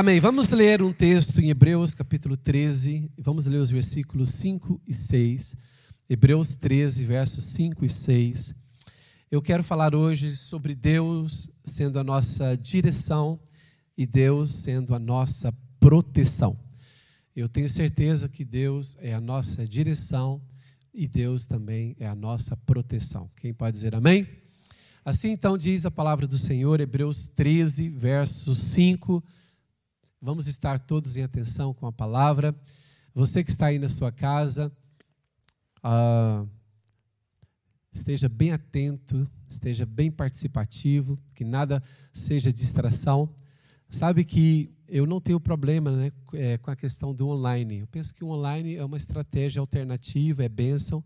Amém. Vamos ler um texto em Hebreus, capítulo 13. Vamos ler os versículos 5 e 6. Hebreus 13, versos 5 e 6. Eu quero falar hoje sobre Deus sendo a nossa direção e Deus sendo a nossa proteção. Eu tenho certeza que Deus é a nossa direção e Deus também é a nossa proteção. Quem pode dizer amém? Assim então diz a palavra do Senhor, Hebreus 13, verso 5. Vamos estar todos em atenção com a palavra. Você que está aí na sua casa, uh, esteja bem atento, esteja bem participativo, que nada seja distração. Sabe que eu não tenho problema né, é, com a questão do online. Eu penso que o online é uma estratégia alternativa, é bênção.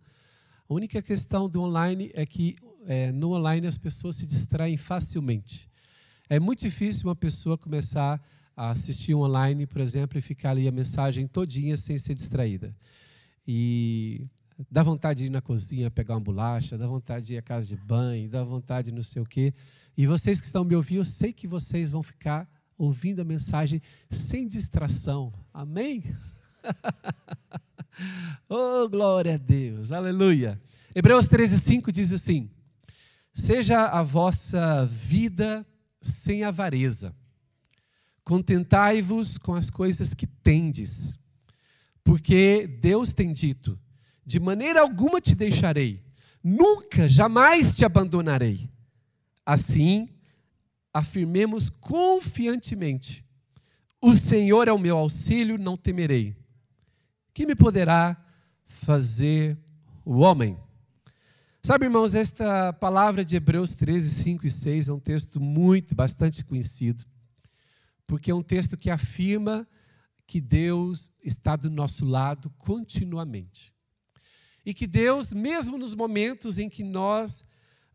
A única questão do online é que é, no online as pessoas se distraem facilmente. É muito difícil uma pessoa começar a assistir online, por exemplo, e ficar ali a mensagem todinha sem ser distraída. E dá vontade de ir na cozinha pegar uma bolacha, dá vontade de ir à casa de banho, dá vontade de não sei o quê. E vocês que estão me ouvindo, eu sei que vocês vão ficar ouvindo a mensagem sem distração. Amém? oh, glória a Deus, aleluia. Hebreus 13, 5 diz assim: Seja a vossa vida sem avareza Contentai-vos com as coisas que tendes, porque Deus tem dito: de maneira alguma te deixarei, nunca, jamais te abandonarei. Assim, afirmemos confiantemente: o Senhor é o meu auxílio, não temerei. Que me poderá fazer o homem? Sabe, irmãos, esta palavra de Hebreus 13, 5 e 6 é um texto muito, bastante conhecido porque é um texto que afirma que Deus está do nosso lado continuamente. E que Deus, mesmo nos momentos em que nós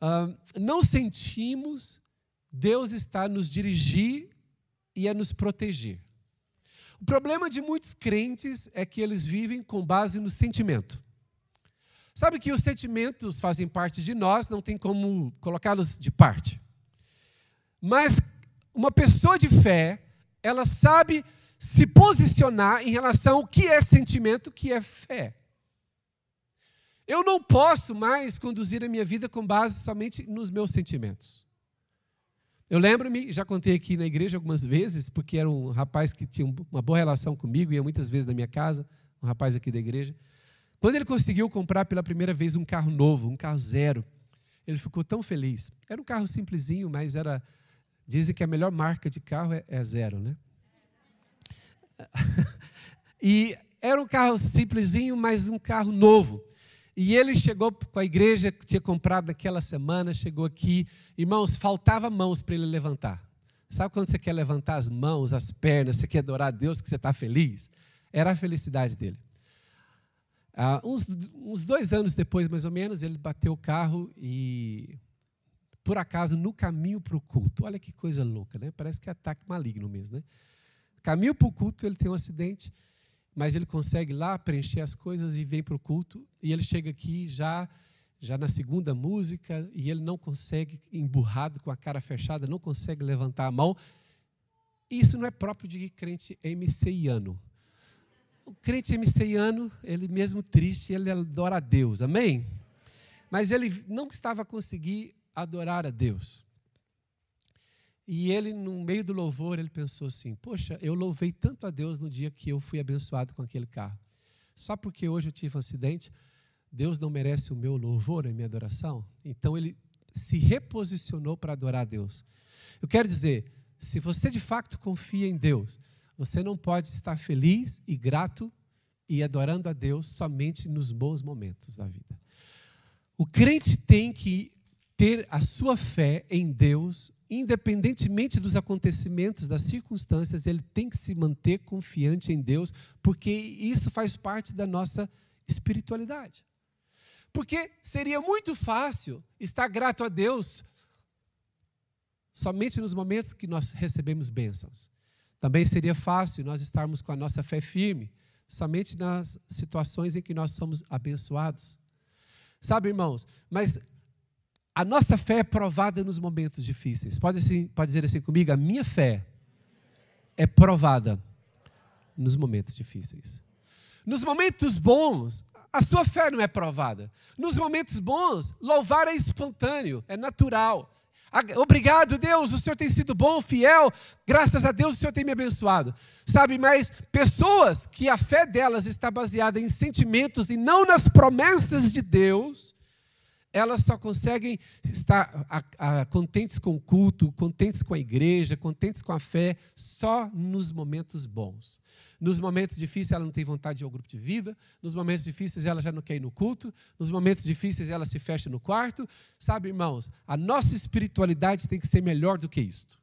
ah, não sentimos, Deus está a nos dirigir e a nos proteger. O problema de muitos crentes é que eles vivem com base no sentimento. Sabe que os sentimentos fazem parte de nós, não tem como colocá-los de parte. Mas uma pessoa de fé, ela sabe se posicionar em relação ao que é sentimento, que é fé. Eu não posso mais conduzir a minha vida com base somente nos meus sentimentos. Eu lembro-me, já contei aqui na igreja algumas vezes, porque era um rapaz que tinha uma boa relação comigo, ia muitas vezes na minha casa, um rapaz aqui da igreja. Quando ele conseguiu comprar pela primeira vez um carro novo, um carro zero, ele ficou tão feliz. Era um carro simplesinho, mas era Dizem que a melhor marca de carro é, é zero, né? e era um carro simplesinho, mas um carro novo. E ele chegou com a igreja que tinha comprado naquela semana, chegou aqui. Irmãos, faltava mãos para ele levantar. Sabe quando você quer levantar as mãos, as pernas, você quer adorar a Deus, que você está feliz? Era a felicidade dele. Ah, uns, uns dois anos depois, mais ou menos, ele bateu o carro e por acaso, no caminho para o culto. Olha que coisa louca, né? Parece que é ataque maligno mesmo, né? Caminho para o culto, ele tem um acidente, mas ele consegue lá preencher as coisas e vem para o culto. E ele chega aqui já, já na segunda música e ele não consegue, emburrado, com a cara fechada, não consegue levantar a mão. Isso não é próprio de crente MCiano. O crente MCiano, ele mesmo triste, ele adora a Deus, amém? Mas ele não estava a conseguir adorar a Deus. E ele, no meio do louvor, ele pensou assim: Poxa, eu louvei tanto a Deus no dia que eu fui abençoado com aquele carro. Só porque hoje eu tive um acidente, Deus não merece o meu louvor, a minha adoração? Então ele se reposicionou para adorar a Deus. Eu quero dizer, se você de fato confia em Deus, você não pode estar feliz e grato e adorando a Deus somente nos bons momentos da vida. O crente tem que ter a sua fé em Deus, independentemente dos acontecimentos, das circunstâncias, ele tem que se manter confiante em Deus, porque isso faz parte da nossa espiritualidade. Porque seria muito fácil estar grato a Deus somente nos momentos que nós recebemos bênçãos. Também seria fácil nós estarmos com a nossa fé firme somente nas situações em que nós somos abençoados. Sabe, irmãos, mas a nossa fé é provada nos momentos difíceis. Pode, assim, pode dizer assim comigo? A minha fé é provada nos momentos difíceis. Nos momentos bons, a sua fé não é provada. Nos momentos bons, louvar é espontâneo, é natural. Obrigado, Deus, o Senhor tem sido bom, fiel. Graças a Deus, o Senhor tem me abençoado. Sabe, mas pessoas que a fé delas está baseada em sentimentos e não nas promessas de Deus, elas só conseguem estar a, a, contentes com o culto, contentes com a igreja, contentes com a fé, só nos momentos bons. Nos momentos difíceis ela não tem vontade de ir ao grupo de vida, nos momentos difíceis ela já não quer ir no culto, nos momentos difíceis ela se fecha no quarto. Sabe, irmãos, a nossa espiritualidade tem que ser melhor do que isto.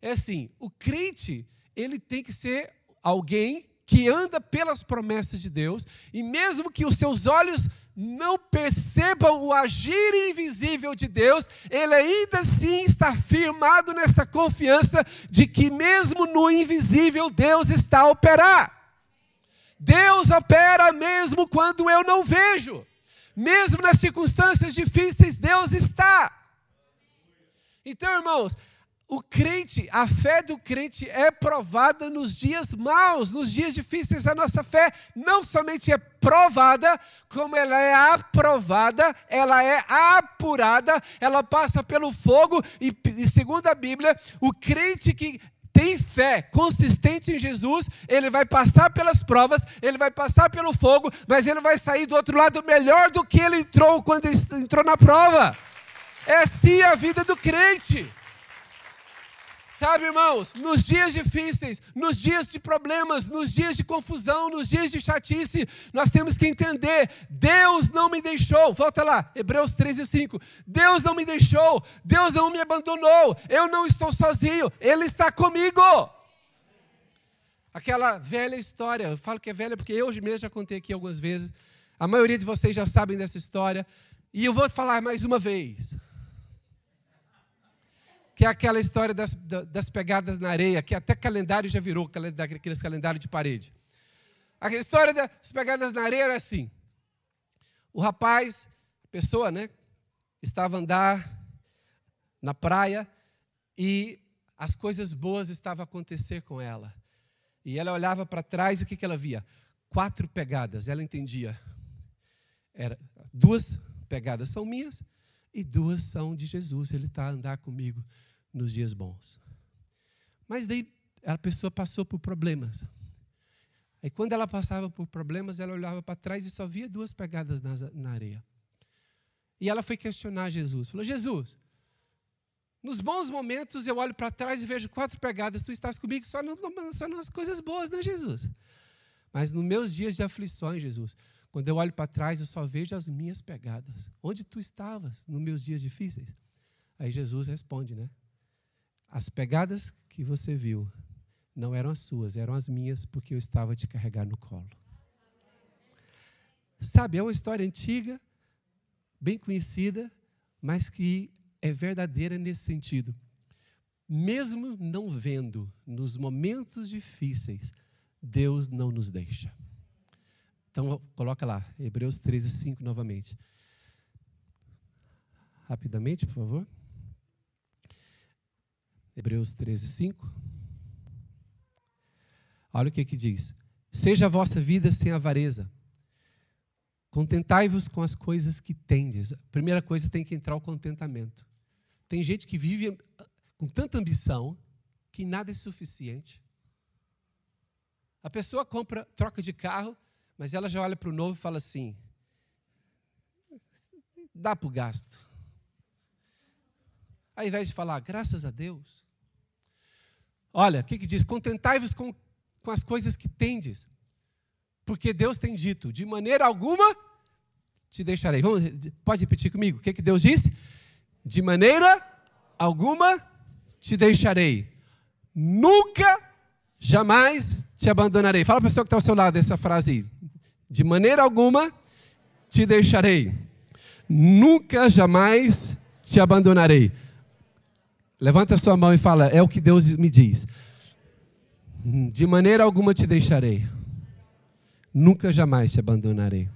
É assim, o crente, ele tem que ser alguém que anda pelas promessas de Deus, e mesmo que os seus olhos não percebam o agir invisível de Deus, ele ainda assim está firmado nesta confiança de que, mesmo no invisível, Deus está a operar. Deus opera mesmo quando eu não vejo, mesmo nas circunstâncias difíceis, Deus está. Então, irmãos, o crente, a fé do crente é provada nos dias maus, nos dias difíceis. A nossa fé não somente é provada, como ela é aprovada, ela é apurada, ela passa pelo fogo. E, e segundo a Bíblia, o crente que tem fé consistente em Jesus, ele vai passar pelas provas, ele vai passar pelo fogo, mas ele vai sair do outro lado melhor do que ele entrou quando ele entrou na prova. É assim a vida do crente. Sabe, irmãos, nos dias difíceis, nos dias de problemas, nos dias de confusão, nos dias de chatice, nós temos que entender: Deus não me deixou. Volta lá, Hebreus 13, 5. Deus não me deixou, Deus não me abandonou, eu não estou sozinho, Ele está comigo. Aquela velha história, eu falo que é velha porque eu mesmo já contei aqui algumas vezes. A maioria de vocês já sabem dessa história, e eu vou falar mais uma vez que é aquela história das, das pegadas na areia, que até calendário já virou, aqueles calendários de parede. A história das pegadas na areia era assim: o rapaz, a pessoa, né, estava a andar na praia e as coisas boas estavam a acontecer com ela. E ela olhava para trás e o que, que ela via? Quatro pegadas. Ela entendia. Era duas pegadas são minhas e duas são de Jesus. Ele está a andar comigo nos dias bons. Mas daí a pessoa passou por problemas. Aí quando ela passava por problemas, ela olhava para trás e só via duas pegadas na, areia. E ela foi questionar Jesus. Falou: Jesus, nos bons momentos eu olho para trás e vejo quatro pegadas, tu estás comigo só, no, só nas coisas boas, né, Jesus? Mas nos meus dias de aflições, Jesus, quando eu olho para trás, eu só vejo as minhas pegadas. Onde tu estavas nos meus dias difíceis? Aí Jesus responde, né? As pegadas que você viu não eram as suas, eram as minhas, porque eu estava te carregar no colo. Sabe, é uma história antiga, bem conhecida, mas que é verdadeira nesse sentido. Mesmo não vendo nos momentos difíceis, Deus não nos deixa. Então, coloca lá, Hebreus 13, 5 novamente. Rapidamente, por favor. Hebreus 13, 5. Olha o que, que diz: Seja a vossa vida sem avareza. Contentai-vos com as coisas que tendes. Primeira coisa tem que entrar o contentamento. Tem gente que vive com tanta ambição que nada é suficiente. A pessoa compra, troca de carro, mas ela já olha para o novo e fala assim: dá para o gasto. Ao invés de falar, graças a Deus. Olha, o que, que diz? Contentai-vos com, com as coisas que tendes. Porque Deus tem dito, de maneira alguma te deixarei. Vamos, pode repetir comigo? O que, que Deus disse? De maneira alguma te deixarei. Nunca, jamais te abandonarei. Fala para a pessoa que está ao seu lado essa frase aí. De maneira alguma te deixarei. Nunca, jamais te abandonarei. Levanta a sua mão e fala: É o que Deus me diz. De maneira alguma te deixarei. Nunca jamais te abandonarei.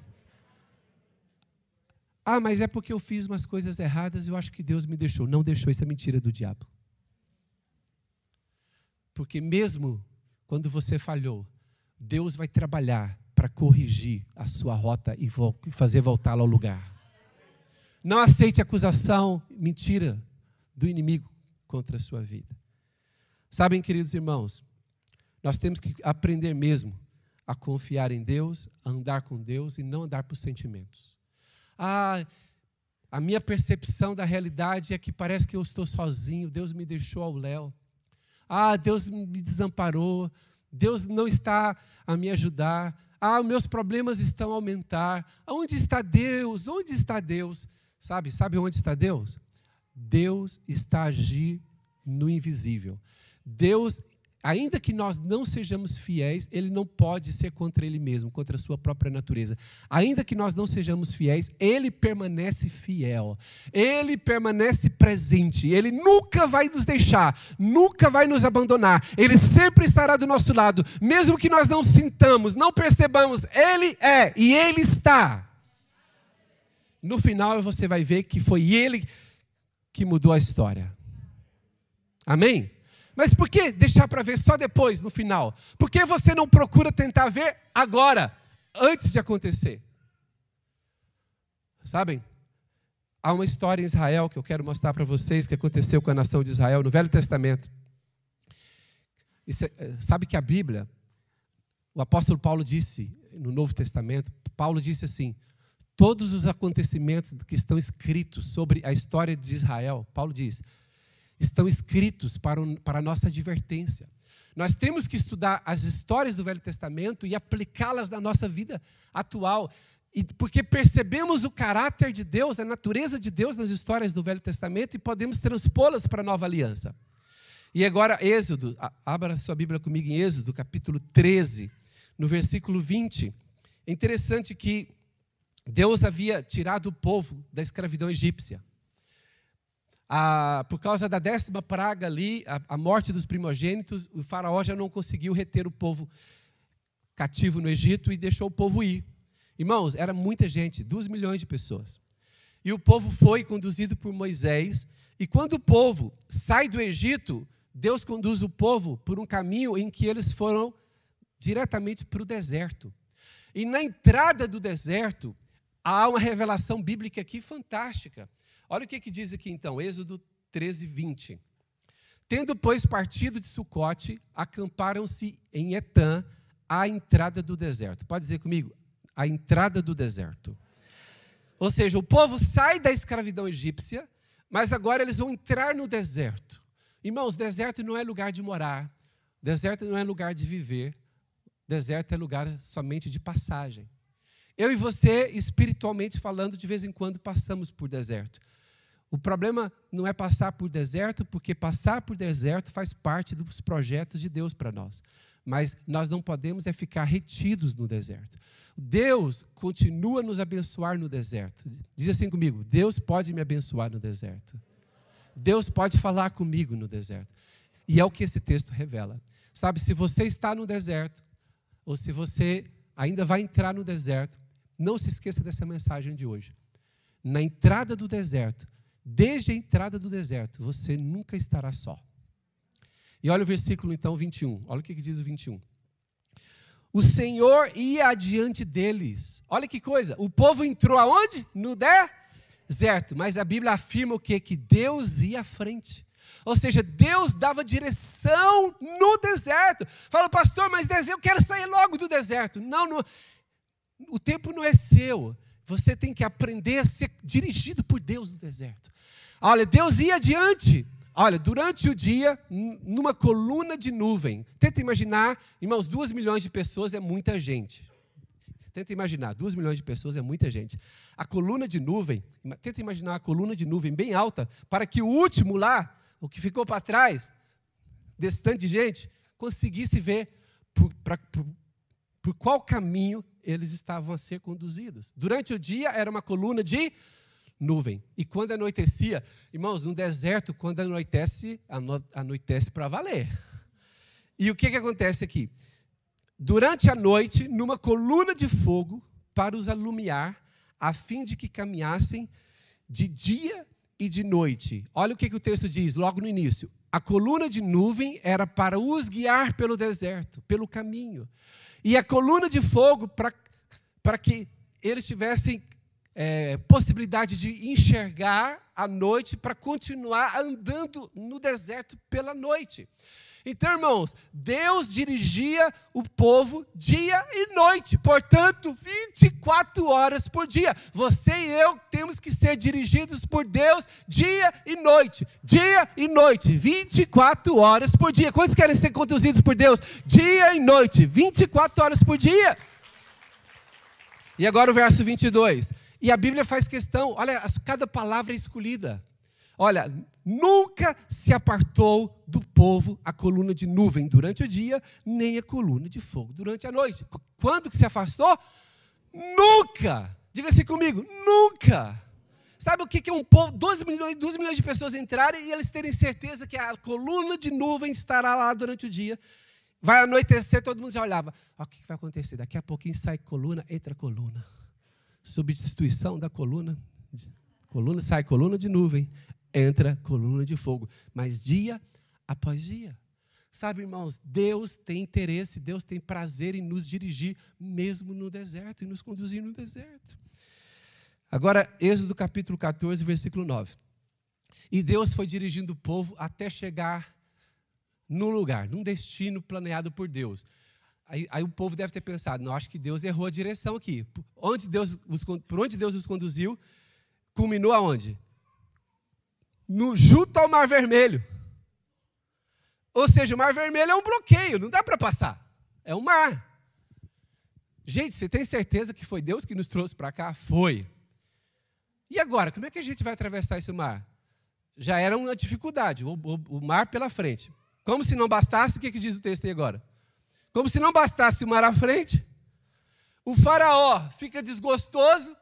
Ah, mas é porque eu fiz umas coisas erradas, eu acho que Deus me deixou. Não deixou, isso é mentira do diabo. Porque mesmo quando você falhou, Deus vai trabalhar para corrigir a sua rota e fazer voltá-la ao lugar. Não aceite acusação, mentira do inimigo contra a sua vida. Sabem, queridos irmãos, nós temos que aprender mesmo a confiar em Deus, a andar com Deus e não andar por sentimentos. Ah, a minha percepção da realidade é que parece que eu estou sozinho, Deus me deixou ao léu. Ah, Deus me desamparou, Deus não está a me ajudar. Ah, meus problemas estão a aumentar. Onde está Deus? Onde está Deus? Sabe, sabe onde está Deus? Deus está a agir no invisível. Deus ainda que nós não sejamos fiéis, ele não pode ser contra ele mesmo, contra a sua própria natureza. Ainda que nós não sejamos fiéis, ele permanece fiel. Ele permanece presente. Ele nunca vai nos deixar, nunca vai nos abandonar. Ele sempre estará do nosso lado, mesmo que nós não sintamos, não percebamos, ele é e ele está. No final você vai ver que foi ele que mudou a história. Amém? Mas por que deixar para ver só depois, no final? Por que você não procura tentar ver agora, antes de acontecer? Sabem? Há uma história em Israel que eu quero mostrar para vocês que aconteceu com a nação de Israel no Velho Testamento. É, sabe que a Bíblia, o apóstolo Paulo disse no Novo Testamento, Paulo disse assim: todos os acontecimentos que estão escritos sobre a história de Israel, Paulo diz, estão escritos para, para a nossa advertência. Nós temos que estudar as histórias do Velho Testamento e aplicá-las na nossa vida atual. E porque percebemos o caráter de Deus, a natureza de Deus nas histórias do Velho Testamento e podemos transpô-las para a nova aliança. E agora, Êxodo, abra sua Bíblia comigo em Êxodo, capítulo 13, no versículo 20. É interessante que Deus havia tirado o povo da escravidão egípcia a, por causa da décima praga ali, a, a morte dos primogênitos, o faraó já não conseguiu reter o povo cativo no Egito e deixou o povo ir. Irmãos, era muita gente, duas milhões de pessoas. E o povo foi conduzido por Moisés. E quando o povo sai do Egito, Deus conduz o povo por um caminho em que eles foram diretamente para o deserto. E na entrada do deserto, há uma revelação bíblica aqui fantástica. Olha o que, que diz aqui então, Êxodo 13, 20. Tendo, pois, partido de Sucote, acamparam-se em Etã, à entrada do deserto. Pode dizer comigo? A entrada do deserto. Ou seja, o povo sai da escravidão egípcia, mas agora eles vão entrar no deserto. Irmãos, deserto não é lugar de morar, deserto não é lugar de viver, deserto é lugar somente de passagem. Eu e você, espiritualmente falando, de vez em quando passamos por deserto. O problema não é passar por deserto, porque passar por deserto faz parte dos projetos de Deus para nós. Mas nós não podemos é ficar retidos no deserto. Deus continua a nos abençoar no deserto. Diz assim comigo: Deus pode me abençoar no deserto. Deus pode falar comigo no deserto. E é o que esse texto revela. Sabe, se você está no deserto, ou se você ainda vai entrar no deserto, não se esqueça dessa mensagem de hoje. Na entrada do deserto, Desde a entrada do deserto, você nunca estará só. E olha o versículo então 21. Olha o que diz o 21. O Senhor ia adiante deles. Olha que coisa. O povo entrou aonde? No deserto. Mas a Bíblia afirma o quê? Que Deus ia à frente. Ou seja, Deus dava direção no deserto. Fala, pastor, mas eu quero sair logo do deserto. Não, não o tempo não é seu. Você tem que aprender a ser dirigido por Deus no deserto. Olha, Deus ia adiante. Olha, durante o dia, numa coluna de nuvem. Tenta imaginar, irmãos, duas milhões de pessoas é muita gente. Tenta imaginar, duas milhões de pessoas é muita gente. A coluna de nuvem, tenta imaginar a coluna de nuvem bem alta, para que o último lá, o que ficou para trás, desse tanto de gente, conseguisse ver por, pra, por, por qual caminho eles estavam a ser conduzidos. Durante o dia era uma coluna de nuvem. E quando anoitecia, irmãos, no deserto, quando anoitece, anoitece para valer. E o que, que acontece aqui? Durante a noite, numa coluna de fogo, para os alumiar, a fim de que caminhassem de dia e de noite. Olha o que, que o texto diz logo no início. A coluna de nuvem era para os guiar pelo deserto, pelo caminho. E a coluna de fogo para que eles tivessem é, possibilidade de enxergar à noite para continuar andando no deserto pela noite. Então, irmãos, Deus dirigia o povo dia e noite, portanto, 24 horas por dia. Você e eu temos que ser dirigidos por Deus dia e noite, dia e noite, 24 horas por dia. Quantos querem ser conduzidos por Deus dia e noite, 24 horas por dia? E agora o verso 22. E a Bíblia faz questão, olha, cada palavra é escolhida. Olha, nunca se apartou do povo a coluna de nuvem durante o dia, nem a coluna de fogo durante a noite. Quando que se afastou? Nunca! Diga assim comigo, nunca! Sabe o que é um povo, 12 milhões, 12 milhões de pessoas entrarem e eles terem certeza que a coluna de nuvem estará lá durante o dia. Vai anoitecer, todo mundo já olhava. o que vai acontecer? Daqui a pouquinho sai coluna, entra coluna. Substituição da coluna. Coluna sai coluna de nuvem entra coluna de fogo, mas dia após dia. Sabe, irmãos, Deus tem interesse, Deus tem prazer em nos dirigir, mesmo no deserto, e nos conduzir no deserto. Agora, Êxodo capítulo 14, versículo 9. E Deus foi dirigindo o povo até chegar num lugar, num destino planeado por Deus. Aí, aí, o povo deve ter pensado, não, acho que Deus errou a direção aqui. Onde Deus os, por onde Deus os conduziu, culminou aonde? No, junto ao Mar Vermelho. Ou seja, o Mar Vermelho é um bloqueio, não dá para passar. É um mar. Gente, você tem certeza que foi Deus que nos trouxe para cá? Foi. E agora, como é que a gente vai atravessar esse mar? Já era uma dificuldade, o, o, o mar pela frente. Como se não bastasse, o que, que diz o texto aí agora? Como se não bastasse o mar à frente, o faraó fica desgostoso,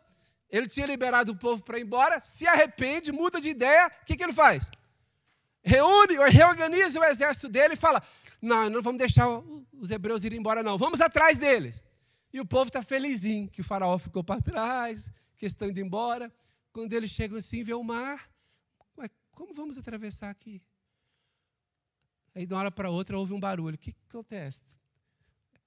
ele tinha liberado o povo para ir embora, se arrepende, muda de ideia, o que, que ele faz? Reúne, reorganiza o exército dele e fala: Não, não vamos deixar os hebreus irem embora, não, vamos atrás deles. E o povo está felizinho que o faraó ficou para trás, que estão indo embora. Quando eles chegam assim, vê o mar, Ué, como vamos atravessar aqui? Aí de uma hora para outra houve um barulho. O que, que acontece?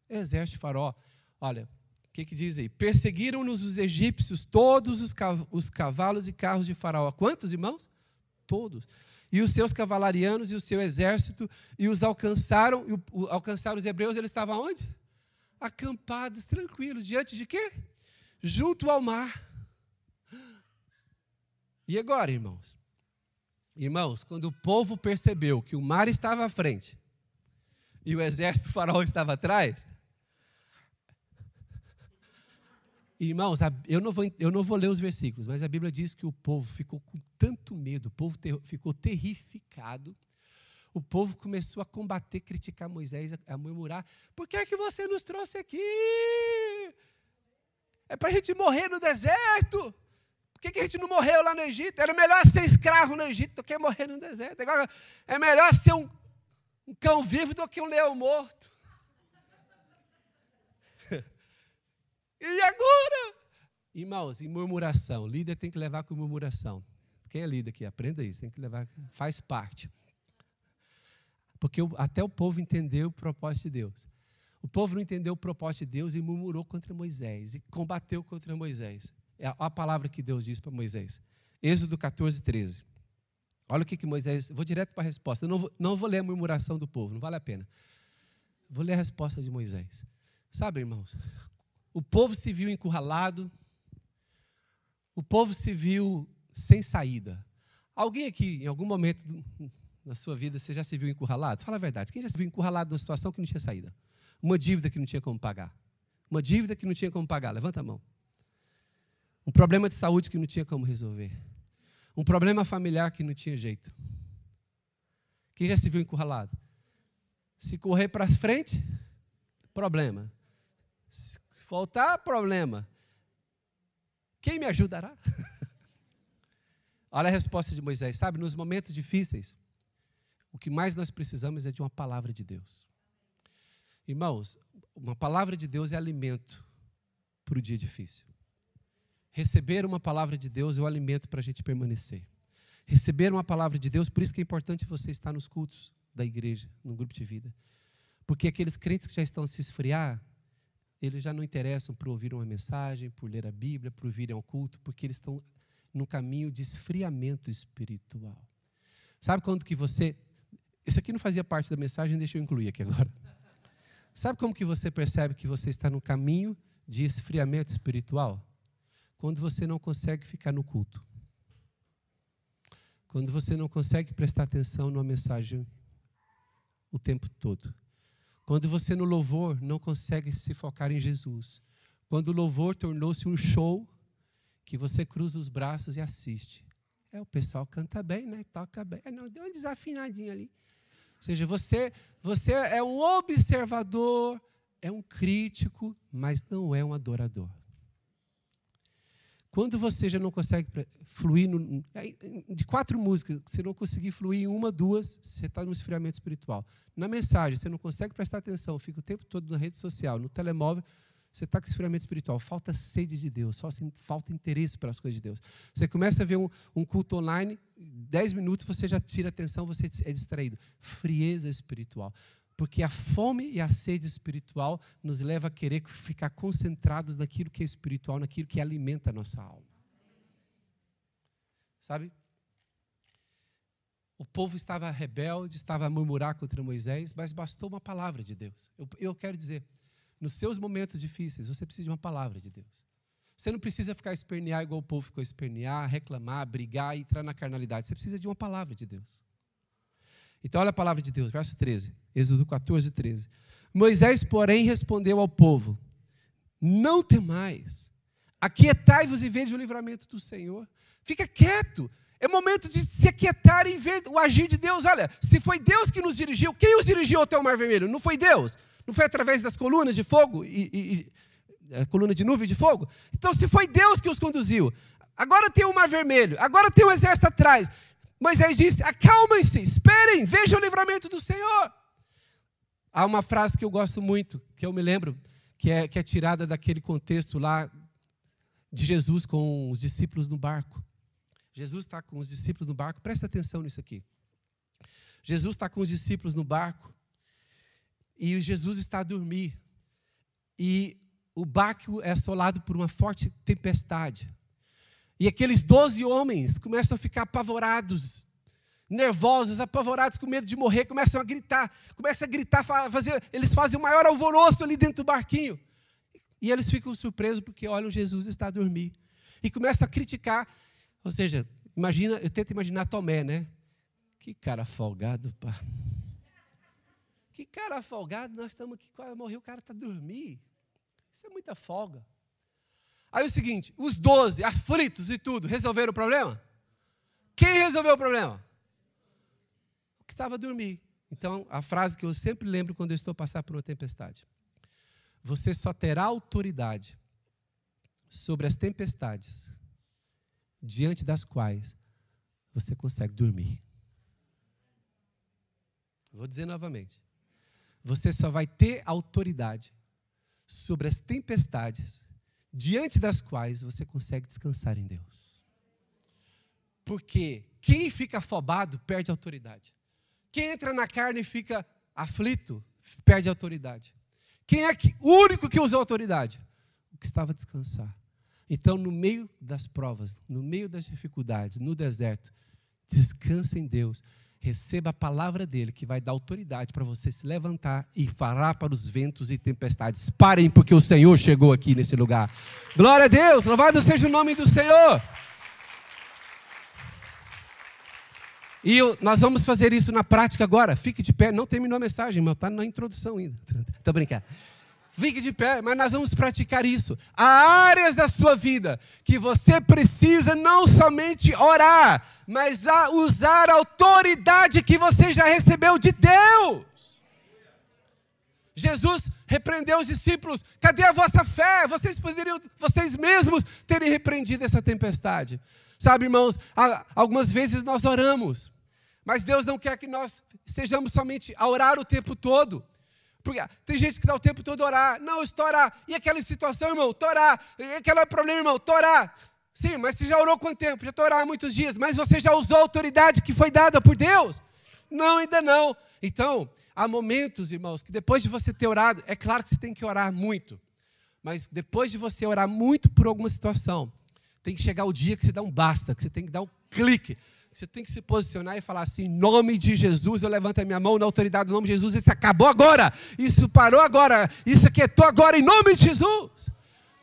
Exército faraó. Olha, que, que diz aí? Perseguiram-nos os egípcios todos os, os cavalos e carros de Faraó. Quantos irmãos? Todos. E os seus cavalarianos e o seu exército, e os alcançaram, e o, alcançaram os hebreus, eles estavam onde? Acampados, tranquilos, diante de quê? Junto ao mar. E agora, irmãos? Irmãos, quando o povo percebeu que o mar estava à frente e o exército faraó estava atrás, Irmãos, eu não, vou, eu não vou ler os versículos, mas a Bíblia diz que o povo ficou com tanto medo, o povo ter, ficou terrificado. O povo começou a combater, criticar Moisés, a, a murmurar: por que é que você nos trouxe aqui? É para a gente morrer no deserto. Por que, que a gente não morreu lá no Egito? Era melhor ser escravo no Egito do que morrer no deserto. É melhor ser um, um cão vivo do que um leão morto. E agora? Irmãos, em murmuração, líder tem que levar com murmuração. Quem é líder aqui? Aprenda isso, tem que levar, faz parte. Porque até o povo entendeu o propósito de Deus. O povo não entendeu o propósito de Deus e murmurou contra Moisés e combateu contra Moisés. É a palavra que Deus diz para Moisés. Êxodo 14, 13. Olha o que, que Moisés. Vou direto para a resposta. Eu não vou, não vou ler a murmuração do povo, não vale a pena. Vou ler a resposta de Moisés. Sabe, irmãos, o povo se viu encurralado, o povo se viu sem saída. Alguém aqui, em algum momento na sua vida, você já se viu encurralado? Fala a verdade. Quem já se viu encurralado numa situação que não tinha saída? Uma dívida que não tinha como pagar. Uma dívida que não tinha como pagar. Levanta a mão. Um problema de saúde que não tinha como resolver. Um problema familiar que não tinha jeito. Quem já se viu encurralado? Se correr para frente, problema. Se faltar, problema. Quem me ajudará? Olha a resposta de Moisés, sabe? Nos momentos difíceis, o que mais nós precisamos é de uma palavra de Deus. Irmãos, uma palavra de Deus é alimento para o dia difícil. Receber uma palavra de Deus é o alimento para a gente permanecer. receberam a palavra de Deus, por isso que é importante você estar nos cultos da igreja, no grupo de vida. Porque aqueles crentes que já estão se esfriar, eles já não interessam por ouvir uma mensagem, por ler a Bíblia, por virem ao culto, porque eles estão no caminho de esfriamento espiritual. Sabe quando que você. Isso aqui não fazia parte da mensagem, deixa eu incluir aqui agora. Sabe como que você percebe que você está no caminho de esfriamento espiritual? Quando você não consegue ficar no culto. Quando você não consegue prestar atenção numa mensagem o tempo todo. Quando você no louvor não consegue se focar em Jesus. Quando o louvor tornou-se um show que você cruza os braços e assiste. É, o pessoal canta bem, né? Toca bem. É, não, deu uma desafinadinha ali. Ou seja, você, você é um observador, é um crítico, mas não é um adorador. Quando você já não consegue fluir no, de quatro músicas, você não conseguir fluir em uma, duas, você está no esfriamento espiritual. Na mensagem, você não consegue prestar atenção, fica o tempo todo na rede social, no telemóvel, você está com esfriamento espiritual. Falta sede de Deus, só assim, falta interesse pelas coisas de Deus. Você começa a ver um, um culto online, dez minutos você já tira atenção, você é distraído. Frieza espiritual. Porque a fome e a sede espiritual nos leva a querer ficar concentrados naquilo que é espiritual, naquilo que alimenta a nossa alma. Sabe? O povo estava rebelde, estava a murmurar contra Moisés, mas bastou uma palavra de Deus. Eu, eu quero dizer, nos seus momentos difíceis, você precisa de uma palavra de Deus. Você não precisa ficar espernear igual o povo ficou espernear, reclamar, brigar e entrar na carnalidade. Você precisa de uma palavra de Deus. Então, olha a palavra de Deus, verso 13, Êxodo 14, 13. Moisés, porém, respondeu ao povo: Não temais, aquietai-vos e vede o livramento do Senhor. Fica quieto, é momento de se aquietar e ver o agir de Deus. Olha, se foi Deus que nos dirigiu, quem os dirigiu até o Mar Vermelho? Não foi Deus? Não foi através das colunas de fogo e, e, a coluna de nuvem de fogo? Então, se foi Deus que os conduziu, agora tem o Mar Vermelho, agora tem um exército atrás. Moisés disse: acalmem-se, esperem, vejam o livramento do Senhor. Há uma frase que eu gosto muito, que eu me lembro, que é, que é tirada daquele contexto lá de Jesus com os discípulos no barco. Jesus está com os discípulos no barco, presta atenção nisso aqui. Jesus está com os discípulos no barco e Jesus está a dormir. E o barco é assolado por uma forte tempestade. E aqueles doze homens começam a ficar apavorados, nervosos, apavorados, com medo de morrer, começam a gritar, começam a gritar, fazer, eles fazem o maior alvoroço ali dentro do barquinho. E eles ficam surpresos porque olham Jesus está a dormir. E começam a criticar. Ou seja, imagina, eu tento imaginar Tomé, né? Que cara folgado, pá. Que cara folgado, nós estamos aqui, morreu, o cara está a dormir. Isso é muita folga. Aí é o seguinte: os doze, aflitos e tudo, resolveram o problema? Quem resolveu o problema? O que estava a dormir. Então, a frase que eu sempre lembro quando eu estou a passar por uma tempestade: Você só terá autoridade sobre as tempestades diante das quais você consegue dormir. Vou dizer novamente. Você só vai ter autoridade sobre as tempestades diante das quais você consegue descansar em Deus. Porque quem fica afobado perde autoridade. Quem entra na carne e fica aflito perde autoridade. Quem é que, o único que usou autoridade? O que estava a descansar. Então, no meio das provas, no meio das dificuldades, no deserto, descansa em Deus receba a palavra dele, que vai dar autoridade para você se levantar e falar para os ventos e tempestades: parem, porque o Senhor chegou aqui nesse lugar. Glória a Deus, louvado seja o nome do Senhor. E nós vamos fazer isso na prática agora. Fique de pé. Não terminou a mensagem, mas está na introdução ainda. Estou brincando. Fique de pé, mas nós vamos praticar isso. Há áreas da sua vida que você precisa não somente orar, mas a usar a autoridade que você já recebeu de Deus. Jesus repreendeu os discípulos: cadê a vossa fé? Vocês poderiam, vocês mesmos, terem repreendido essa tempestade. Sabe, irmãos, algumas vezes nós oramos, mas Deus não quer que nós estejamos somente a orar o tempo todo. Porque tem gente que dá o tempo todo orar. Não, estou orar. E aquela situação, irmão, estou orar. E aquele problema, irmão, estou orar. Sim, mas você já orou quanto tempo? Já estou orando há muitos dias, mas você já usou a autoridade que foi dada por Deus? Não, ainda não. Então, há momentos, irmãos, que depois de você ter orado, é claro que você tem que orar muito, mas depois de você orar muito por alguma situação, tem que chegar o dia que você dá um basta, que você tem que dar um clique, que você tem que se posicionar e falar assim: em nome de Jesus, eu levanto a minha mão na autoridade do nome de Jesus, isso acabou agora, isso parou agora, isso aquietou agora, em nome de Jesus.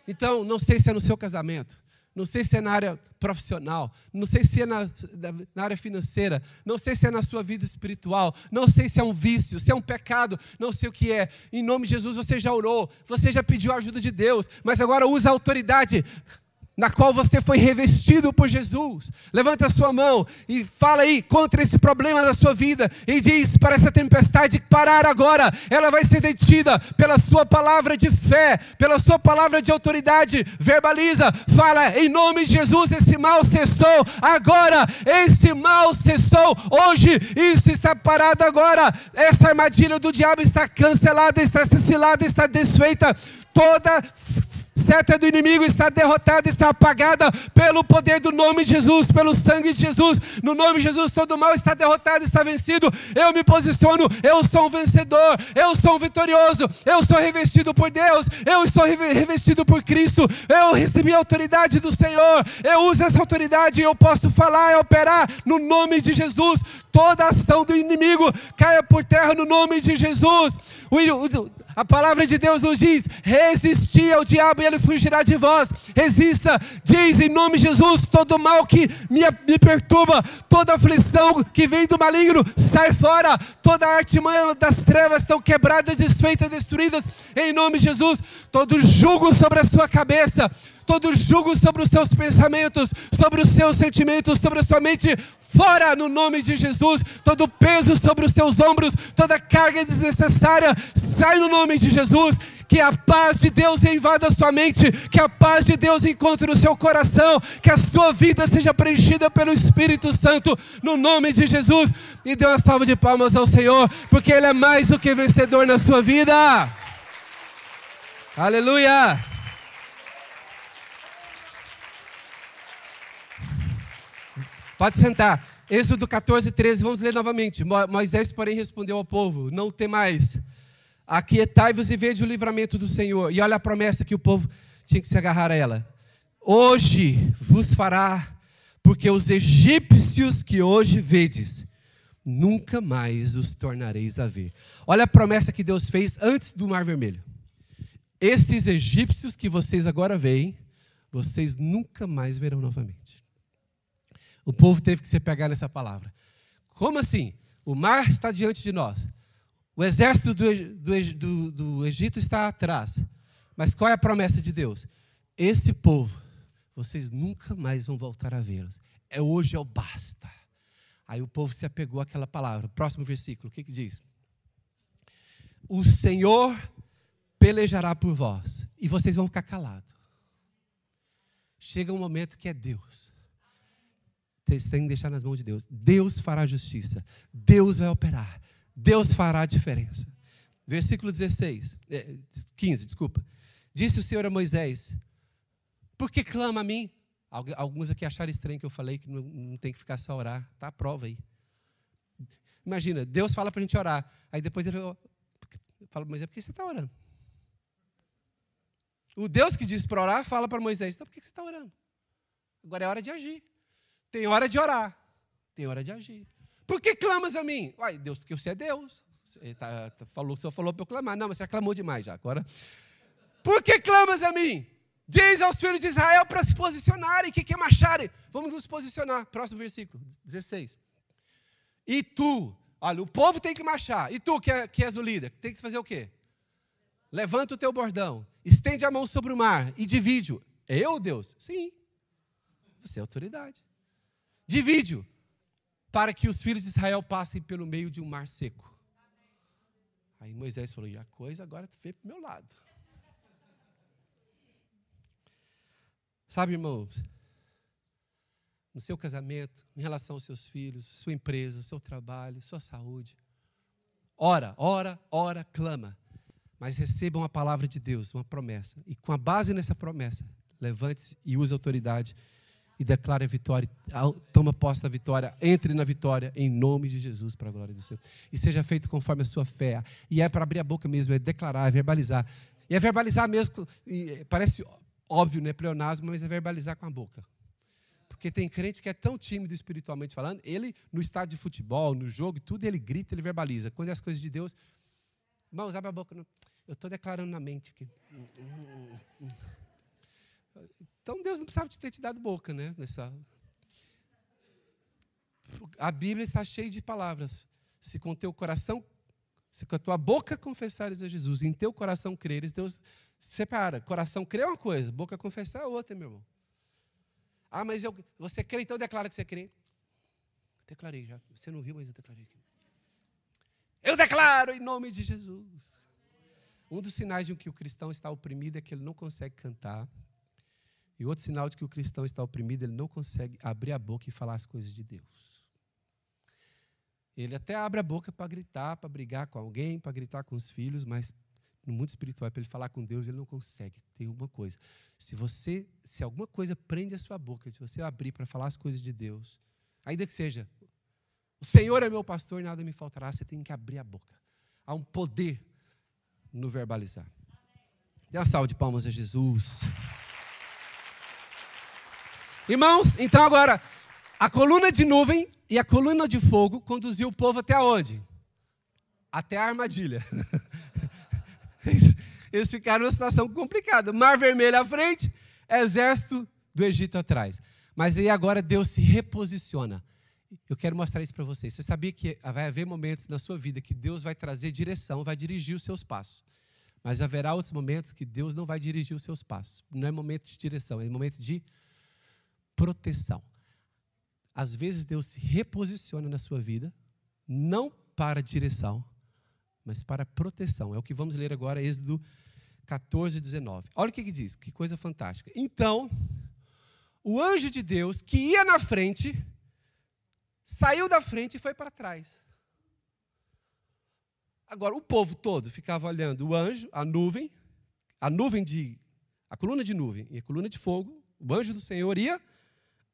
Então, não sei se é no seu casamento, não sei se é na área profissional, não sei se é na, na, área financeira, não sei se é na sua vida espiritual, não sei se é um vício, se é um pecado, não sei o que é. Em nome de Jesus você já orou, você já pediu a ajuda de Deus, mas agora usa a autoridade na qual você foi revestido por Jesus. Levanta a sua mão e fala aí contra esse problema da sua vida e diz para essa tempestade parar agora. Ela vai ser detida pela sua palavra de fé, pela sua palavra de autoridade. Verbaliza, fala em nome de Jesus, esse mal cessou agora. Esse mal cessou hoje. Isso está parado agora. Essa armadilha do diabo está cancelada, está cessilada, está desfeita. Toda seta do inimigo está derrotada, está apagada pelo poder do nome de Jesus, pelo sangue de Jesus. No nome de Jesus, todo mal está derrotado, está vencido. Eu me posiciono, eu sou um vencedor, eu sou um vitorioso, eu sou revestido por Deus, eu estou revestido por Cristo, eu recebi a autoridade do Senhor, eu uso essa autoridade e eu posso falar e operar no nome de Jesus. Toda ação do inimigo caia por terra no nome de Jesus. A palavra de Deus nos diz: resistir ao diabo e ele fugirá de vós. Resista, diz em nome de Jesus: todo mal que me, me perturba, toda aflição que vem do maligno, sai fora. Toda artimanha das trevas estão quebradas, desfeitas, destruídas em nome de Jesus. Todo jugo sobre a sua cabeça, todo jugo sobre os seus pensamentos, sobre os seus sentimentos, sobre a sua mente, fora no nome de Jesus. Todo peso sobre os seus ombros, toda carga desnecessária, sai no nome de Jesus. Que a paz de Deus invada a sua mente, que a paz de Deus encontre o seu coração, que a sua vida seja preenchida pelo Espírito Santo, no nome de Jesus. E dê uma salva de palmas ao Senhor, porque Ele é mais do que vencedor na sua vida. Aleluia! Pode sentar. Êxodo 14, 13, vamos ler novamente. Moisés, porém, respondeu ao povo: Não tem mais. Aquietai-vos e vede o livramento do Senhor. E olha a promessa que o povo tinha que se agarrar a ela. Hoje vos fará, porque os egípcios que hoje vedes, nunca mais os tornareis a ver. Olha a promessa que Deus fez antes do Mar Vermelho. Esses egípcios que vocês agora veem, vocês nunca mais verão novamente. O povo teve que se pegar nessa palavra. Como assim? O mar está diante de nós. O exército do, do, do, do Egito está atrás. Mas qual é a promessa de Deus? Esse povo, vocês nunca mais vão voltar a vê-los. É hoje é o basta. Aí o povo se apegou àquela palavra. Próximo versículo, o que, que diz? O Senhor pelejará por vós e vocês vão ficar calados. Chega um momento que é Deus. Vocês têm que deixar nas mãos de Deus. Deus fará justiça. Deus vai operar. Deus fará a diferença. Versículo 16, 15, é, desculpa. Disse o Senhor a Moisés: Por que clama a mim? Alguns aqui acharam estranho que eu falei que não, não tem que ficar só orar. Está a prova aí. Imagina, Deus fala para a gente orar. Aí depois ele fala, Moisés, por que você está orando? O Deus que diz para orar fala para Moisés, então por que você está orando? Agora é hora de agir. Tem hora de orar, tem hora de agir. Por que clamas a mim? Uai, Deus, porque você é Deus. Você tá, tá, falou, o Senhor falou para eu clamar. Não, mas você clamou demais já. Agora. Por que clamas a mim? Diz aos filhos de Israel para se posicionarem, que que marcharem. Vamos nos posicionar. Próximo versículo, 16. E tu, olha, o povo tem que marchar. E tu, que, é, que és o líder, tem que fazer o quê? Levanta o teu bordão, estende a mão sobre o mar e divide-o. Eu, Deus? Sim. Você é autoridade de vídeo, para que os filhos de Israel passem pelo meio de um mar seco. Aí Moisés falou: e a coisa agora veio para o meu lado. Sabe, irmãos, no seu casamento, em relação aos seus filhos, sua empresa, seu trabalho, sua saúde, ora, ora, ora, clama, mas recebam a palavra de Deus, uma promessa, e com a base nessa promessa, levante-se e use autoridade e declare a vitória, toma posse da vitória, entre na vitória, em nome de Jesus, para a glória do Senhor. E seja feito conforme a sua fé. E é para abrir a boca mesmo, é declarar, é verbalizar. E é verbalizar mesmo, parece óbvio, né, pleonasmo, mas é verbalizar com a boca. Porque tem crente que é tão tímido espiritualmente falando, ele no estádio de futebol, no jogo, tudo ele grita, ele verbaliza. Quando é as coisas de Deus, irmãos, abre a boca. Não. Eu estou declarando na mente que. Então Deus não precisava ter te dado boca, né? Nessa... A Bíblia está cheia de palavras. Se com teu coração, se com a tua boca confessares a Jesus, em teu coração creres, Deus separa. Coração crê é uma coisa, boca confessar é outra, meu irmão. Ah, mas eu, você crê, então declara que você crê. Declarei já. Você não viu, mas eu declarei aqui. Eu declaro em nome de Jesus. Um dos sinais de que o cristão está oprimido é que ele não consegue cantar. E outro sinal de que o cristão está oprimido, ele não consegue abrir a boca e falar as coisas de Deus. Ele até abre a boca para gritar, para brigar com alguém, para gritar com os filhos, mas no mundo espiritual, para ele falar com Deus, ele não consegue. Tem uma coisa. Se você, se alguma coisa prende a sua boca, de você abrir para falar as coisas de Deus, ainda que seja, o Senhor é meu pastor, e nada me faltará, você tem que abrir a boca. Há um poder no verbalizar. Dê uma salva de palmas a Jesus. Irmãos, então agora, a coluna de nuvem e a coluna de fogo conduziu o povo até onde? Até a armadilha. Eles ficaram numa situação complicada. Mar Vermelho à frente, exército do Egito atrás. Mas aí agora Deus se reposiciona. Eu quero mostrar isso para vocês. Você sabia que vai haver momentos na sua vida que Deus vai trazer direção, vai dirigir os seus passos. Mas haverá outros momentos que Deus não vai dirigir os seus passos. Não é momento de direção, é momento de proteção. Às vezes Deus se reposiciona na sua vida, não para direção, mas para proteção. É o que vamos ler agora, Êxodo 14, 19. Olha o que, que diz, que coisa fantástica. Então, o anjo de Deus que ia na frente, saiu da frente e foi para trás. Agora, o povo todo ficava olhando o anjo, a nuvem, a nuvem de. a coluna de nuvem e a coluna de fogo, o anjo do Senhor ia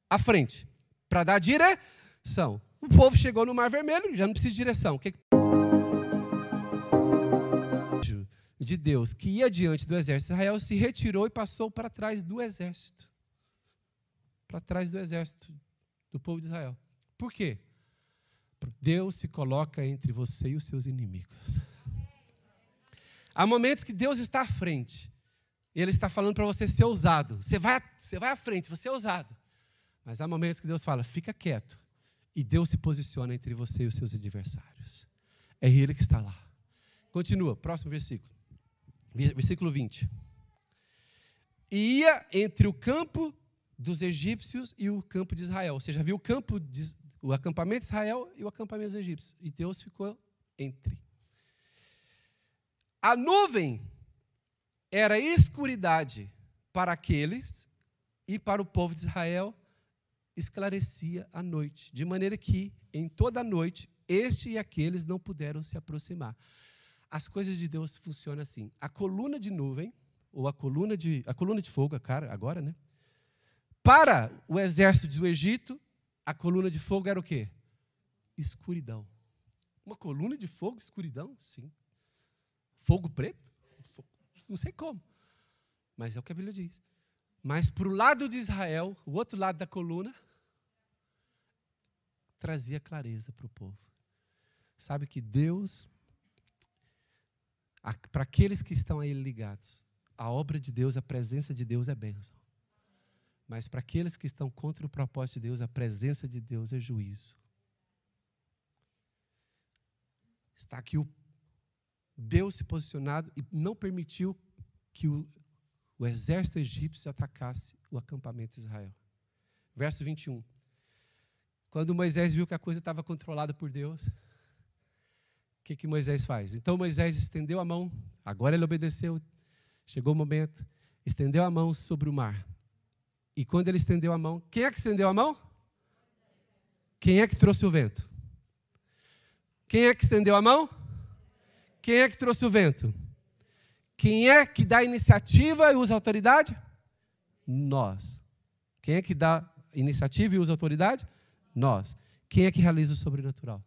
à frente, para dar direção. O povo chegou no Mar Vermelho, já não precisa de direção. O que, de Deus que ia diante do exército de Israel se retirou e passou para trás do exército. Para trás do exército do povo de Israel. Por quê? Deus se coloca entre você e os seus inimigos. Há momentos que Deus está à frente. Ele está falando para você ser ousado. Você vai, você vai à frente, você é ousado. Mas há momentos que Deus fala, fica quieto. E Deus se posiciona entre você e os seus adversários. É Ele que está lá. Continua, próximo versículo. Versículo 20. E ia entre o campo dos egípcios e o campo de Israel. Você já viu o campo de, o acampamento de Israel e o acampamento dos egípcios. E Deus ficou entre. A nuvem era escuridade para aqueles e para o povo de Israel esclarecia a noite, de maneira que em toda a noite este e aqueles não puderam se aproximar as coisas de Deus funcionam assim. A coluna de nuvem, ou a coluna de, a coluna de fogo, cara, agora, né? Para o exército do Egito, a coluna de fogo era o quê? Escuridão. Uma coluna de fogo, escuridão? Sim. Fogo preto? Não sei como. Mas é o que a Bíblia diz. Mas para o lado de Israel, o outro lado da coluna, trazia clareza para o povo. Sabe que Deus para aqueles que estão a Ele ligados, a obra de Deus, a presença de Deus é bênção. Mas para aqueles que estão contra o propósito de Deus, a presença de Deus é juízo. Está aqui o Deus se posicionado e não permitiu que o, o exército egípcio atacasse o acampamento de Israel. Verso 21. Quando Moisés viu que a coisa estava controlada por Deus, que, que Moisés faz? Então Moisés estendeu a mão, agora ele obedeceu, chegou o momento, estendeu a mão sobre o mar. E quando ele estendeu a mão, quem é que estendeu a mão? Quem é que trouxe o vento? Quem é que estendeu a mão? Quem é que trouxe o vento? Quem é que dá iniciativa e usa autoridade? Nós. Quem é que dá iniciativa e usa autoridade? Nós. Quem é que realiza o sobrenatural?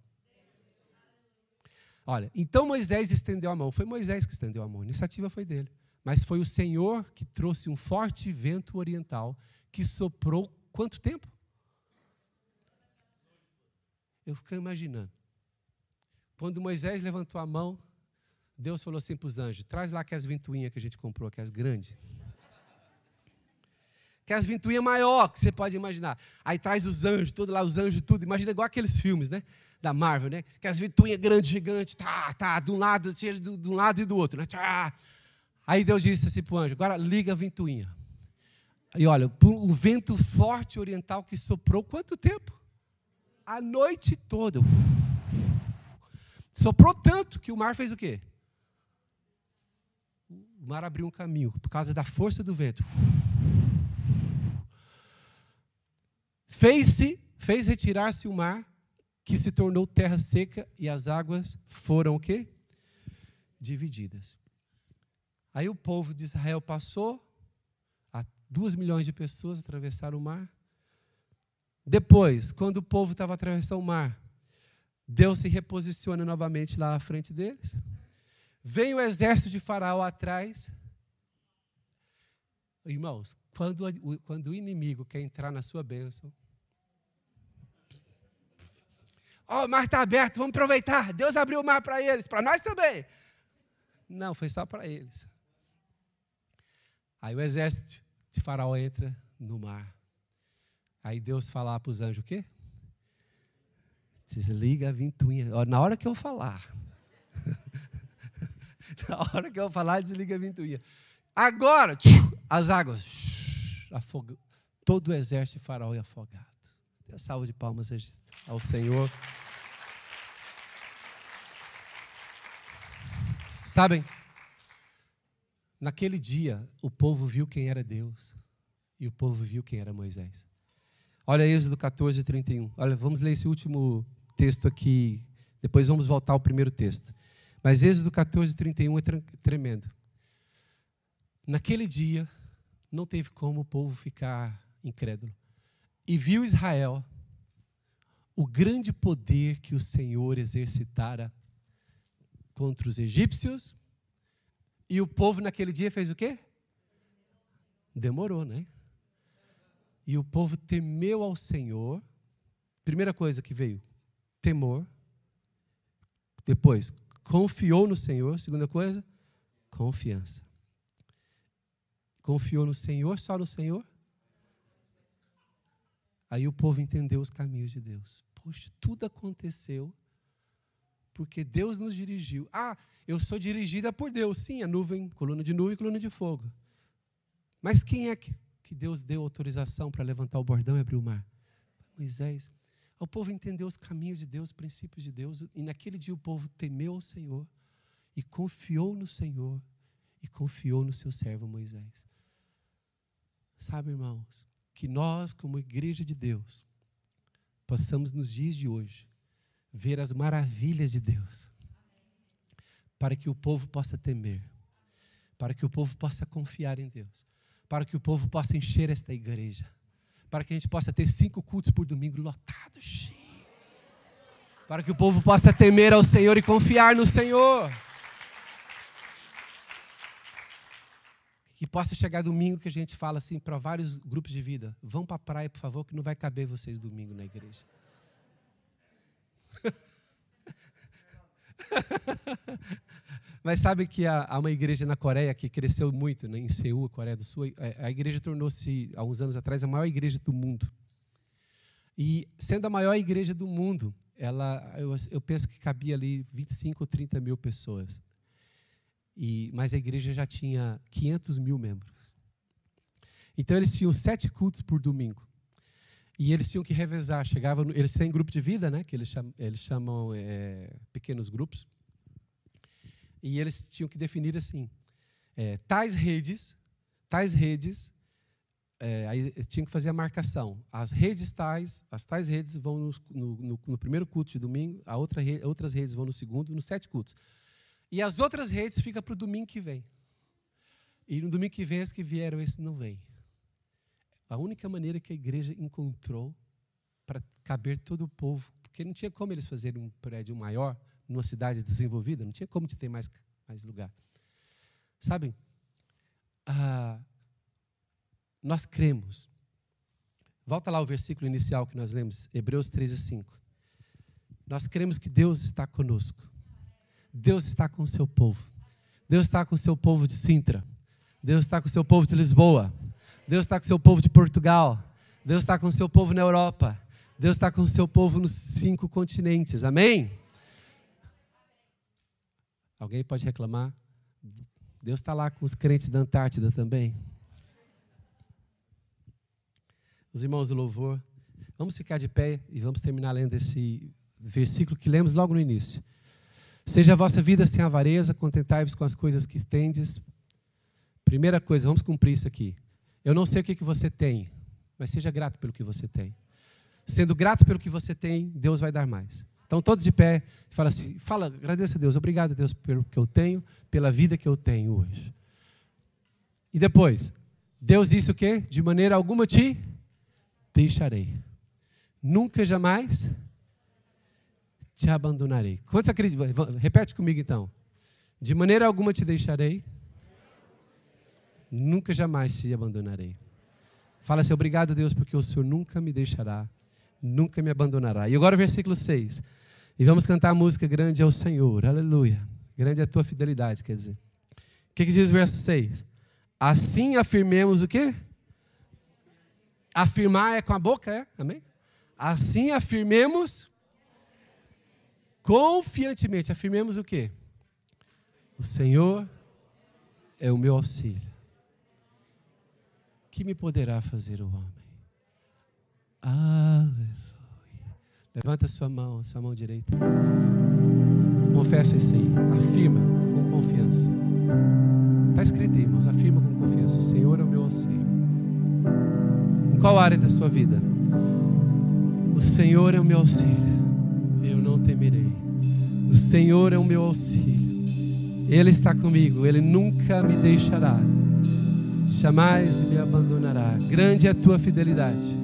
Olha, então Moisés estendeu a mão. Foi Moisés que estendeu a mão. A iniciativa foi dele. Mas foi o Senhor que trouxe um forte vento oriental que soprou quanto tempo? Eu fico imaginando. Quando Moisés levantou a mão, Deus falou assim para os anjos: traz lá aquelas ventoinhas que a gente comprou, aquelas grandes. Aquelas ventoinhas maior que você pode imaginar. Aí traz os anjos, tudo lá, os anjos, tudo. Imagina igual aqueles filmes, né? Da Marvel, né? Aquelas ventoinhas grandes, gigantes, tá, tá, de um lado, de um lado e do outro, né? Tá. Aí Deus disse assim para o anjo: agora liga a ventoinha. E olha, o vento forte oriental que soprou quanto tempo? A noite toda. Soprou tanto que o mar fez o quê? O mar abriu um caminho por causa da força do vento. Fez-se, fez retirar-se o mar, que se tornou terra seca e as águas foram o quê? Divididas. Aí o povo de Israel passou, duas milhões de pessoas atravessaram o mar. Depois, quando o povo estava atravessando o mar, Deus se reposiciona novamente lá à frente deles. Vem o exército de Faraó atrás. Irmãos, quando, quando o inimigo quer entrar na sua bênção, Ó, oh, o mar está aberto, vamos aproveitar. Deus abriu o mar para eles, para nós também. Não, foi só para eles. Aí o exército de Faraó entra no mar. Aí Deus fala para os anjos o quê? Desliga a ventoinha. Na hora que eu falar. Na hora que eu falar, desliga a ventoinha. Agora, as águas. Afoga, todo o exército de Faraó é afogado. Dê salva de palmas ao Senhor. Sabem, naquele dia o povo viu quem era Deus e o povo viu quem era Moisés. Olha Êxodo 14, 31. Olha, vamos ler esse último texto aqui, depois vamos voltar ao primeiro texto. Mas Êxodo 14, 31 é tremendo. Naquele dia, não teve como o povo ficar incrédulo. E viu Israel o grande poder que o Senhor exercitara contra os egípcios. E o povo naquele dia fez o quê? Demorou, né? E o povo temeu ao Senhor. Primeira coisa que veio, temor. Depois, confiou no Senhor. Segunda coisa, confiança. Confiou no Senhor, só no Senhor? Aí o povo entendeu os caminhos de Deus. Poxa, tudo aconteceu porque Deus nos dirigiu. Ah, eu sou dirigida por Deus. Sim, a nuvem, coluna de nuvem e coluna de fogo. Mas quem é que, que Deus deu autorização para levantar o bordão e abrir o mar? Moisés. O povo entendeu os caminhos de Deus, os princípios de Deus, e naquele dia o povo temeu ao Senhor e confiou no Senhor e confiou no seu servo Moisés. Sabe, irmãos, que nós, como igreja de Deus, possamos nos dias de hoje ver as maravilhas de Deus, para que o povo possa temer, para que o povo possa confiar em Deus, para que o povo possa encher esta igreja, para que a gente possa ter cinco cultos por domingo lotados, cheios, para que o povo possa temer ao Senhor e confiar no Senhor. que possa chegar domingo que a gente fala assim para vários grupos de vida: vão para a praia, por favor, que não vai caber vocês domingo na igreja. Mas sabe que há uma igreja na Coreia que cresceu muito, né, em Seul, Coreia do Sul. A igreja tornou-se, há uns anos atrás, a maior igreja do mundo. E sendo a maior igreja do mundo, ela, eu, eu penso que cabia ali 25 ou 30 mil pessoas. E, mas a igreja já tinha 500 mil membros. Então eles tinham sete cultos por domingo. E eles tinham que revezar. Chegava, eles têm grupo de vida, né? Que eles chamam, eles chamam é, pequenos grupos. E eles tinham que definir assim: é, tais redes, tais redes. É, aí tinham que fazer a marcação. As redes tais, as tais redes vão no, no, no, primeiro culto de domingo, a outra, outras redes vão no segundo, nos sete cultos. E as outras redes ficam para o domingo que vem. E no domingo que vem, as que vieram, esse não vem. A única maneira que a igreja encontrou para caber todo o povo, porque não tinha como eles fazerem um prédio maior numa cidade desenvolvida, não tinha como de ter mais, mais lugar. Sabem, ah, nós cremos. Volta lá o versículo inicial que nós lemos, Hebreus 13, 5. Nós cremos que Deus está conosco. Deus está com o seu povo. Deus está com o seu povo de Sintra. Deus está com o seu povo de Lisboa. Deus está com o seu povo de Portugal. Deus está com o seu povo na Europa. Deus está com o seu povo nos cinco continentes. Amém? Alguém pode reclamar? Deus está lá com os crentes da Antártida também. Os irmãos do louvor, vamos ficar de pé e vamos terminar lendo esse versículo que lemos logo no início. Seja a vossa vida sem avareza, contentai-vos com as coisas que tendes. Primeira coisa, vamos cumprir isso aqui. Eu não sei o que, que você tem, mas seja grato pelo que você tem. Sendo grato pelo que você tem, Deus vai dar mais. Então, todos de pé, fala assim, fala, agradeça a Deus, obrigado Deus pelo que eu tenho, pela vida que eu tenho hoje. E depois, Deus disse o quê? De maneira alguma te deixarei. Nunca jamais te abandonarei. Quantos acreditam? Repete comigo então. De maneira alguma te deixarei. Nunca jamais te abandonarei. Fala assim, obrigado Deus, porque o Senhor nunca me deixará, nunca me abandonará. E agora o versículo 6. E vamos cantar a música Grande é o Senhor, aleluia. Grande é a tua fidelidade, quer dizer. O que, que diz o verso 6? Assim afirmemos o quê? Afirmar é com a boca, é? Amém? Assim afirmemos confiantemente. Afirmemos o quê? O Senhor é o meu auxílio. Que me poderá fazer o homem? Aleluia. Levanta sua mão, sua mão direita. Confessa isso aí. Afirma com confiança. Está escrito aí, irmãos. Afirma com confiança. O Senhor é o meu auxílio. Em qual área da sua vida? O Senhor é o meu auxílio. Eu não temerei. O Senhor é o meu auxílio. Ele está comigo. Ele nunca me deixará. Jamais me abandonará. Grande é a tua fidelidade.